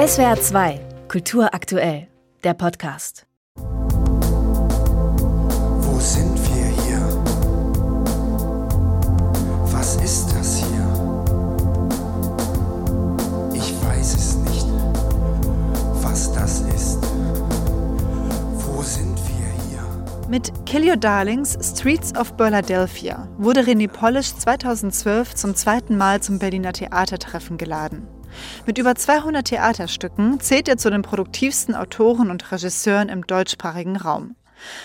SWR 2, Kultur aktuell, der Podcast. Wo sind wir hier? Was ist das hier? Ich weiß es nicht, was das ist. Wo sind wir hier? Mit Kill Your Darlings Streets of Philadelphia wurde René Polish 2012 zum zweiten Mal zum Berliner Theatertreffen geladen. Mit über 200 Theaterstücken zählt er zu den produktivsten Autoren und Regisseuren im deutschsprachigen Raum.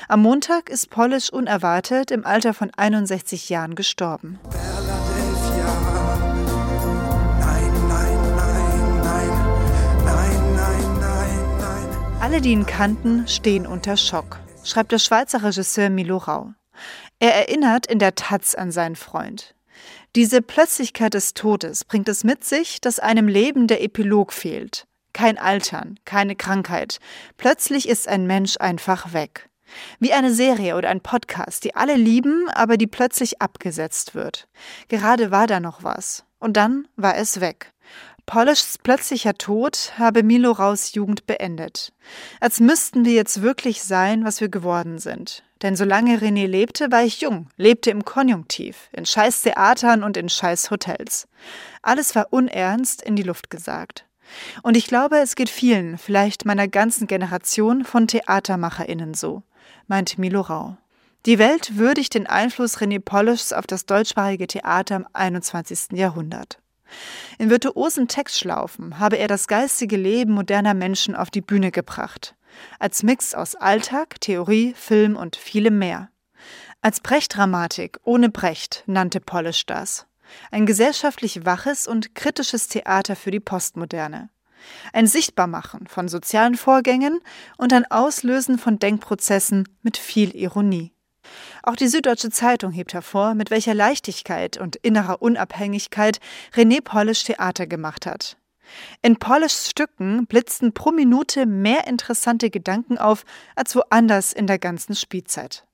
Am Montag ist Polish unerwartet im Alter von 61 Jahren gestorben. Alle, die ihn kannten, stehen unter Schock, schreibt der Schweizer Regisseur Milo Rau. Er erinnert in der Taz an seinen Freund. Diese Plötzlichkeit des Todes bringt es mit sich, dass einem Leben der Epilog fehlt. Kein Altern, keine Krankheit. Plötzlich ist ein Mensch einfach weg. Wie eine Serie oder ein Podcast, die alle lieben, aber die plötzlich abgesetzt wird. Gerade war da noch was. Und dann war es weg. Polishs plötzlicher Tod habe Milo Raus Jugend beendet. Als müssten wir jetzt wirklich sein, was wir geworden sind. Denn solange René lebte, war ich jung, lebte im Konjunktiv, in scheiß Theatern und in scheiß Hotels. Alles war unernst in die Luft gesagt. Und ich glaube, es geht vielen, vielleicht meiner ganzen Generation von TheatermacherInnen so, meint Milo Rau. Die Welt würdigt den Einfluss René Polischs auf das deutschsprachige Theater im 21. Jahrhundert. In virtuosen Textschlaufen habe er das geistige Leben moderner Menschen auf die Bühne gebracht. Als Mix aus Alltag, Theorie, Film und vielem mehr. Als Brecht-Dramatik ohne Brecht nannte Polish das. Ein gesellschaftlich waches und kritisches Theater für die Postmoderne. Ein Sichtbarmachen von sozialen Vorgängen und ein Auslösen von Denkprozessen mit viel Ironie. Auch die Süddeutsche Zeitung hebt hervor, mit welcher Leichtigkeit und innerer Unabhängigkeit René Polish Theater gemacht hat. In Polishs Stücken blitzten pro Minute mehr interessante Gedanken auf als woanders in der ganzen Spielzeit.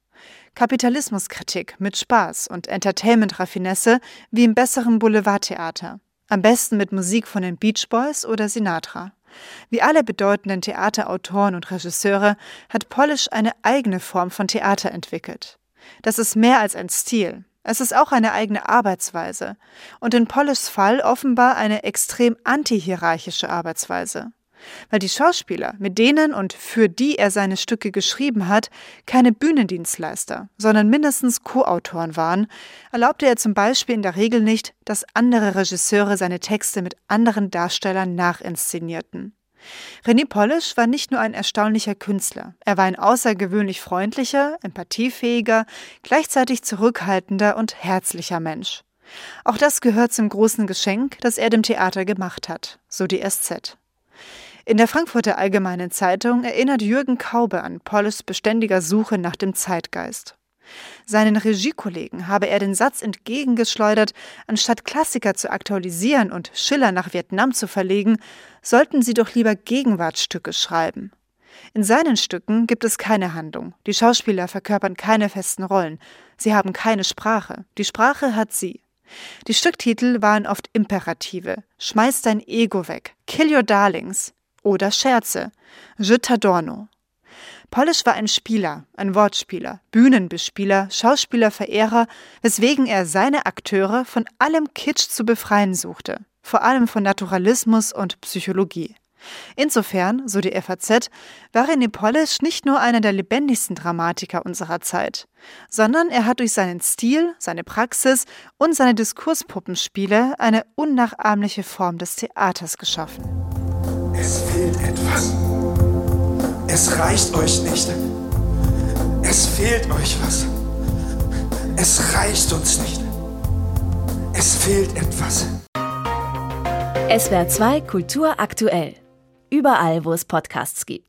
Kapitalismuskritik mit Spaß und Entertainment-Raffinesse wie im besseren Boulevardtheater. Am besten mit Musik von den Beach Boys oder Sinatra. Wie alle bedeutenden Theaterautoren und Regisseure hat Polish eine eigene Form von Theater entwickelt. Das ist mehr als ein Stil. Es ist auch eine eigene Arbeitsweise. Und in Pollishs Fall offenbar eine extrem antihierarchische Arbeitsweise. Weil die Schauspieler, mit denen und für die er seine Stücke geschrieben hat, keine Bühnendienstleister, sondern mindestens Co-Autoren waren, erlaubte er zum Beispiel in der Regel nicht, dass andere Regisseure seine Texte mit anderen Darstellern nachinszenierten. René Polish war nicht nur ein erstaunlicher Künstler, er war ein außergewöhnlich freundlicher, empathiefähiger, gleichzeitig zurückhaltender und herzlicher Mensch. Auch das gehört zum großen Geschenk, das er dem Theater gemacht hat, so die SZ. In der Frankfurter Allgemeinen Zeitung erinnert Jürgen Kaube an Pollys beständiger Suche nach dem Zeitgeist. Seinen Regiekollegen habe er den Satz entgegengeschleudert, anstatt Klassiker zu aktualisieren und Schiller nach Vietnam zu verlegen, sollten sie doch lieber Gegenwartsstücke schreiben. In seinen Stücken gibt es keine Handlung. Die Schauspieler verkörpern keine festen Rollen. Sie haben keine Sprache. Die Sprache hat sie. Die Stücktitel waren oft Imperative. Schmeiß dein Ego weg. Kill your darlings. Oder Scherze. Je t'adorno. Polish war ein Spieler, ein Wortspieler, Bühnenbespieler, Schauspielerverehrer, weswegen er seine Akteure von allem Kitsch zu befreien suchte, vor allem von Naturalismus und Psychologie. Insofern, so die FAZ, war René Polish nicht nur einer der lebendigsten Dramatiker unserer Zeit, sondern er hat durch seinen Stil, seine Praxis und seine Diskurspuppenspiele eine unnachahmliche Form des Theaters geschaffen. Es fehlt etwas. Es reicht euch nicht. Es fehlt euch was. Es reicht uns nicht. Es fehlt etwas. SWR 2 Kultur aktuell. Überall, wo es Podcasts gibt.